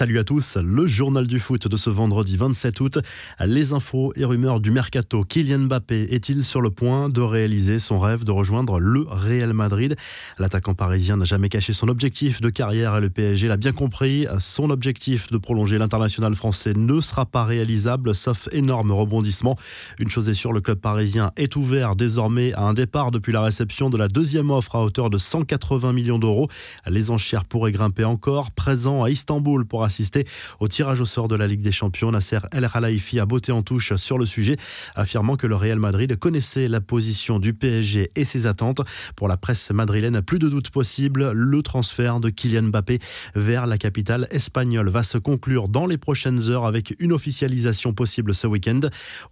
Salut à tous, le journal du foot de ce vendredi 27 août. Les infos et rumeurs du mercato. Kylian Mbappé est-il sur le point de réaliser son rêve de rejoindre le Real Madrid? L'attaquant parisien n'a jamais caché son objectif de carrière et le PSG l'a bien compris. Son objectif de prolonger l'international français ne sera pas réalisable sauf énorme rebondissement. Une chose est sûre, le club parisien est ouvert désormais à un départ depuis la réception de la deuxième offre à hauteur de 180 millions d'euros. Les enchères pourraient grimper encore. Présent à Istanbul pour assister au tirage au sort de la Ligue des Champions. Nasser El Khelaifi a botté en touche sur le sujet, affirmant que le Real Madrid connaissait la position du PSG et ses attentes. Pour la presse madrilène, plus de doute possible, le transfert de Kylian Mbappé vers la capitale espagnole va se conclure dans les prochaines heures avec une officialisation possible ce week-end.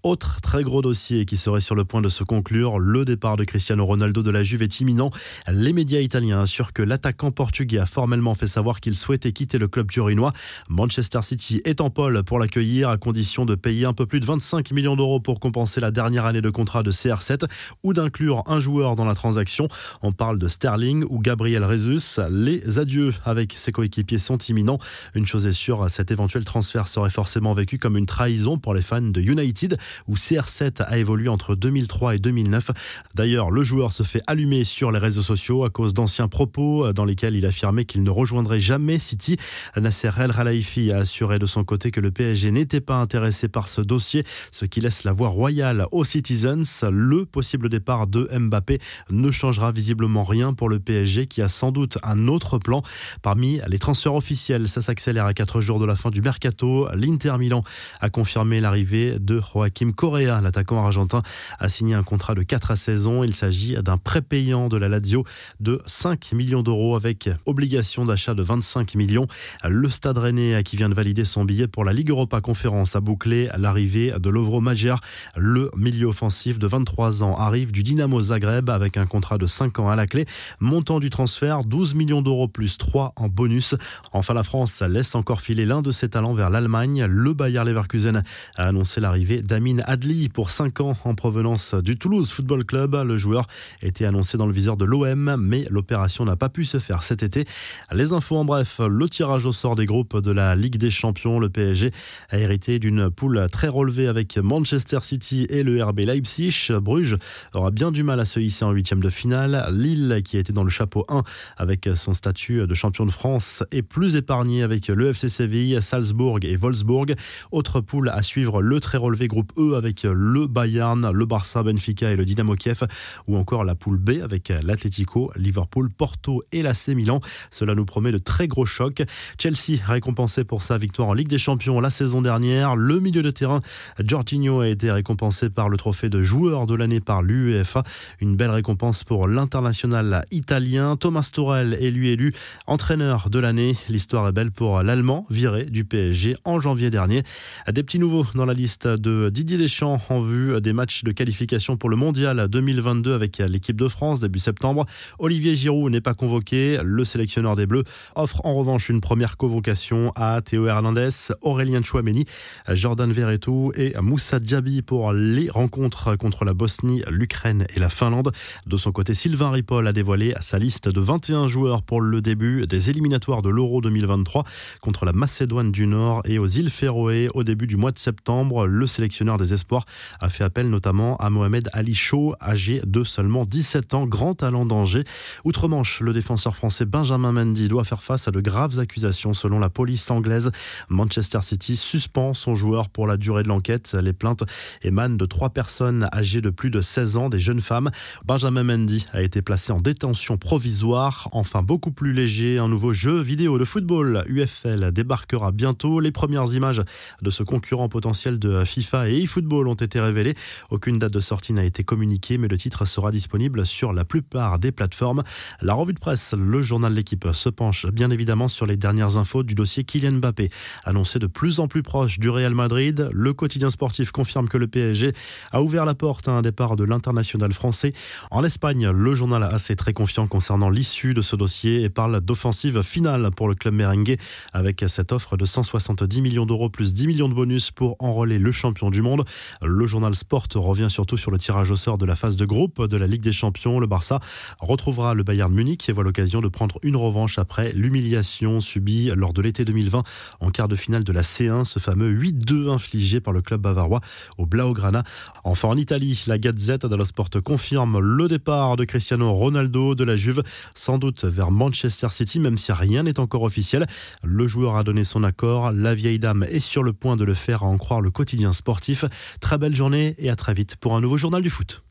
Autre très gros dossier qui serait sur le point de se conclure, le départ de Cristiano Ronaldo de la Juve est imminent. Les médias italiens assurent que l'attaquant portugais a formellement fait savoir qu'il souhaitait quitter le club turinois. Manchester City est en pôle pour l'accueillir à condition de payer un peu plus de 25 millions d'euros pour compenser la dernière année de contrat de CR7 ou d'inclure un joueur dans la transaction. On parle de Sterling ou Gabriel Jesus. Les adieux avec ses coéquipiers sont imminents. Une chose est sûre, cet éventuel transfert serait forcément vécu comme une trahison pour les fans de United où CR7 a évolué entre 2003 et 2009. D'ailleurs, le joueur se fait allumer sur les réseaux sociaux à cause d'anciens propos dans lesquels il affirmait qu'il ne rejoindrait jamais City. Nasser El Khelaifi a assuré de son côté que le PSG n'était pas intéressé par ce dossier, ce qui laisse la voie royale aux Citizens. Le possible départ de Mbappé ne changera visiblement rien pour le PSG qui a sans doute un autre plan. Parmi les transferts officiels, ça s'accélère à 4 jours de la fin du mercato. L'Inter Milan a confirmé l'arrivée de Joaquim Correa. L'attaquant argentin a signé un contrat de 4 saisons. Il s'agit d'un prépayant de la Lazio de 5 millions d'euros avec obligation d'achat de 25 millions. Le Stade Rennais, qui vient de valider son billet pour la Ligue Europa Conférence, a bouclé l'arrivée de Lovro Magyar. Le milieu offensif de 23 ans arrive du Dynamo Zagreb avec un contrat de 5 ans à la clé. Montant du transfert 12 millions d'euros plus 3 en bonus. Enfin, la France laisse encore filer l'un de ses talents vers l'Allemagne. Le Bayer Leverkusen a annoncé l'arrivée d'Amin Adli pour 5 ans en provenance du Toulouse Football Club. Le joueur était annoncé dans le viseur de l'OM, mais l'opération n'a pas pu se faire cet été. Les infos en bref, le tirage au sort des groupes de la Ligue des Champions. Le PSG a hérité d'une poule très relevée avec Manchester City et le RB Leipzig. Bruges aura bien du mal à se hisser en huitième de finale. Lille, qui a été dans le chapeau 1 avec son statut de champion de France, est plus épargné avec le FC Séville, Salzbourg et Wolfsburg. Autre poule à suivre, le très relevé groupe E avec le Bayern, le Barça, Benfica et le Dynamo Kiev, ou encore la poule B avec l'Atlético, Liverpool, Porto et l'AC Milan. Cela nous promet de très gros chocs. Chelsea récompensé pour sa victoire en Ligue des Champions la saison dernière. Le milieu de terrain, Jorginho, a été récompensé par le trophée de joueur de l'année par l'UEFA. Une belle récompense pour l'international italien. Thomas Torel est lui élu entraîneur de l'année. L'histoire est belle pour l'Allemand, viré du PSG en janvier dernier. Des petits nouveaux dans la liste de Didier Deschamps en vue des matchs de qualification pour le Mondial 2022 avec l'équipe de France début septembre. Olivier Giroud n'est pas convoqué. Le sélectionneur des Bleus offre en revanche une première convocation à Théo Hernandez, Aurélien Chouameni, Jordan Verretou et Moussa Diaby pour les rencontres contre la Bosnie, l'Ukraine et la Finlande. De son côté, Sylvain Ripoll a dévoilé sa liste de 21 joueurs pour le début des éliminatoires de l'Euro 2023 contre la Macédoine du Nord et aux îles Féroé au début du mois de septembre. Le sélectionneur des espoirs a fait appel notamment à Mohamed Ali Chaud, âgé de seulement 17 ans, grand talent d'Angers. Outre-Manche, le défenseur français Benjamin Mendy doit faire face à de graves accusations selon la police anglaise. Manchester City suspend son joueur pour la durée de l'enquête. Les plaintes émanent de trois personnes âgées de plus de 16 ans, des jeunes femmes. Benjamin Mendy a été placé en détention provisoire. Enfin, beaucoup plus léger, un nouveau jeu vidéo de football UFL débarquera bientôt. Les premières images de ce concurrent potentiel de FIFA et eFootball ont été révélées. Aucune date de sortie n'a été communiquée, mais le titre sera disponible sur la plupart des plateformes. La revue de presse, le journal de l'équipe se penche bien évidemment sur les dernières infos du dossier Kylian Mbappé, annoncé de plus en plus proche du Real Madrid. Le quotidien sportif confirme que le PSG a ouvert la porte à un départ de l'international français. En Espagne, le journal AC très confiant concernant l'issue de ce dossier et parle d'offensive finale pour le club merengue avec cette offre de 170 millions d'euros plus 10 millions de bonus pour enrôler le champion du monde. Le journal Sport revient surtout sur le tirage au sort de la phase de groupe de la Ligue des Champions. Le Barça retrouvera le Bayern Munich et voit l'occasion de prendre une revanche après l'humiliation subie lors de l'été l'été 2020 en quart de finale de la C1, ce fameux 8-2 infligé par le club bavarois au Blaugrana. Enfin en Italie, la Gazette dello Sport confirme le départ de Cristiano Ronaldo de la Juve, sans doute vers Manchester City, même si rien n'est encore officiel. Le joueur a donné son accord, la vieille dame est sur le point de le faire à en croire le quotidien sportif. Très belle journée et à très vite pour un nouveau journal du foot.